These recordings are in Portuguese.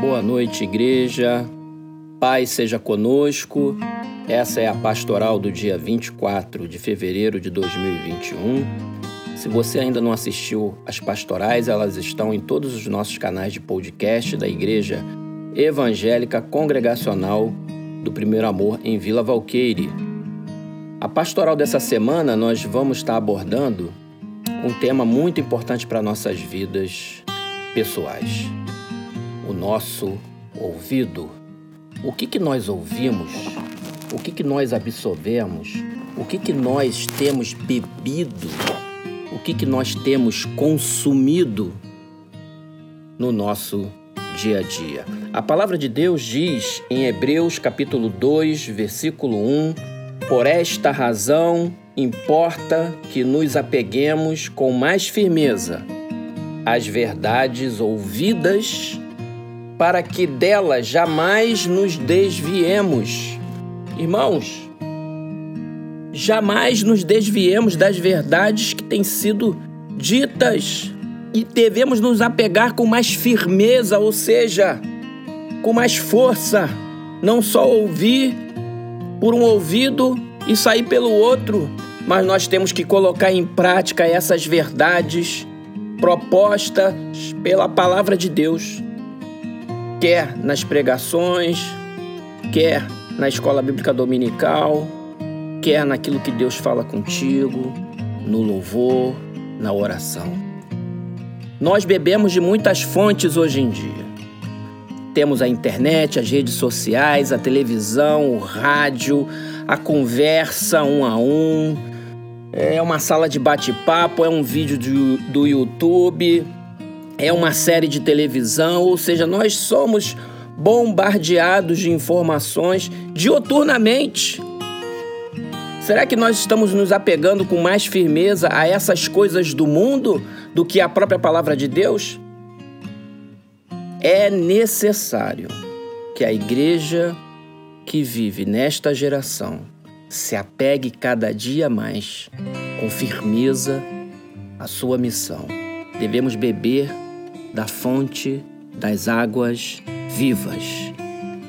Boa noite, igreja. Paz seja conosco. Essa é a pastoral do dia 24 de fevereiro de 2021. Se você ainda não assistiu às pastorais, elas estão em todos os nossos canais de podcast da Igreja Evangélica Congregacional do Primeiro Amor em Vila Valqueire. A pastoral dessa semana nós vamos estar abordando um tema muito importante para nossas vidas pessoais o nosso ouvido. O que, que nós ouvimos? O que, que nós absorvemos? O que, que nós temos bebido? O que, que nós temos consumido no nosso dia a dia? A palavra de Deus diz em Hebreus capítulo 2, versículo 1: Por esta razão importa que nos apeguemos com mais firmeza às verdades ouvidas para que dela jamais nos desviemos. Irmãos, jamais nos desviemos das verdades que têm sido ditas e devemos nos apegar com mais firmeza, ou seja, com mais força, não só ouvir por um ouvido e sair pelo outro, mas nós temos que colocar em prática essas verdades propostas pela palavra de Deus quer nas pregações, quer na escola bíblica dominical, quer naquilo que Deus fala contigo, no louvor, na oração. Nós bebemos de muitas fontes hoje em dia. Temos a internet, as redes sociais, a televisão, o rádio, a conversa um a um, é uma sala de bate-papo, é um vídeo do, YouTube, é uma série de televisão, ou seja, nós somos bombardeados de informações dioturnamente. Será que nós estamos nos apegando com mais firmeza a essas coisas do mundo do que a própria palavra de Deus? É necessário que a igreja que vive nesta geração se apegue cada dia mais com firmeza à sua missão. Devemos beber da fonte das águas vivas.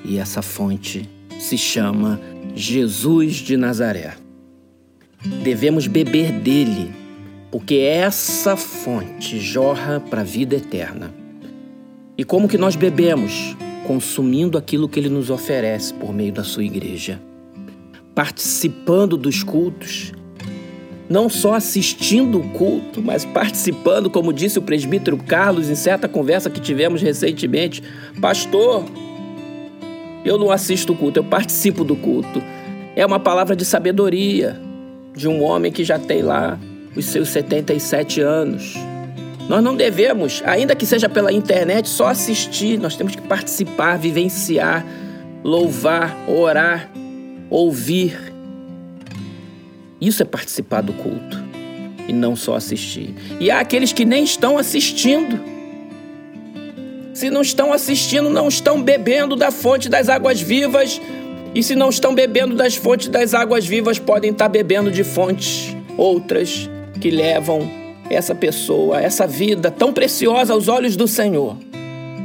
E essa fonte se chama Jesus de Nazaré. Devemos beber dele, porque essa fonte jorra para a vida eterna. E como que nós bebemos? Consumindo aquilo que ele nos oferece por meio da sua igreja, participando dos cultos, não só assistindo o culto, mas participando, como disse o presbítero Carlos em certa conversa que tivemos recentemente. Pastor, eu não assisto o culto, eu participo do culto. É uma palavra de sabedoria de um homem que já tem lá os seus 77 anos. Nós não devemos, ainda que seja pela internet, só assistir, nós temos que participar, vivenciar, louvar, orar, ouvir isso é participar do culto e não só assistir. E há aqueles que nem estão assistindo. Se não estão assistindo, não estão bebendo da fonte das águas vivas. E se não estão bebendo das fontes das águas vivas, podem estar bebendo de fontes outras que levam essa pessoa, essa vida tão preciosa aos olhos do Senhor,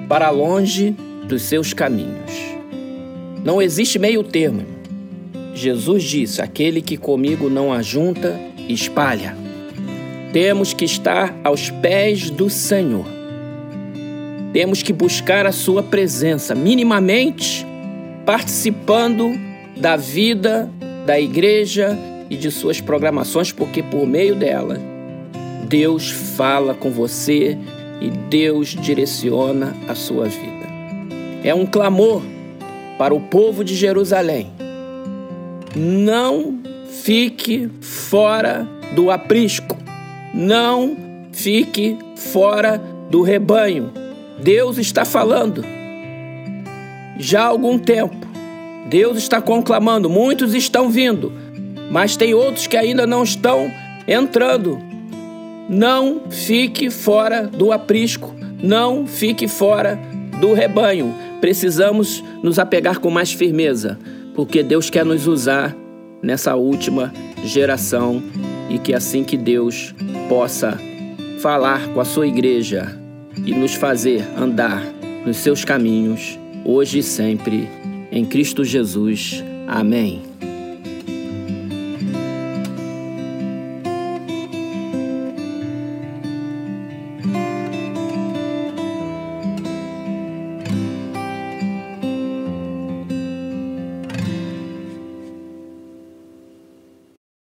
para longe dos seus caminhos. Não existe meio termo. Jesus disse: Aquele que comigo não ajunta, espalha. Temos que estar aos pés do Senhor. Temos que buscar a Sua presença, minimamente participando da vida da igreja e de suas programações, porque por meio dela, Deus fala com você e Deus direciona a sua vida. É um clamor para o povo de Jerusalém não fique fora do aprisco. Não fique fora do rebanho. Deus está falando. Já há algum tempo, Deus está conclamando, muitos estão vindo, mas tem outros que ainda não estão entrando. Não fique fora do aprisco, não fique fora do rebanho. Precisamos nos apegar com mais firmeza porque Deus quer nos usar nessa última geração e que assim que Deus possa falar com a sua igreja e nos fazer andar nos seus caminhos, hoje e sempre, em Cristo Jesus. Amém.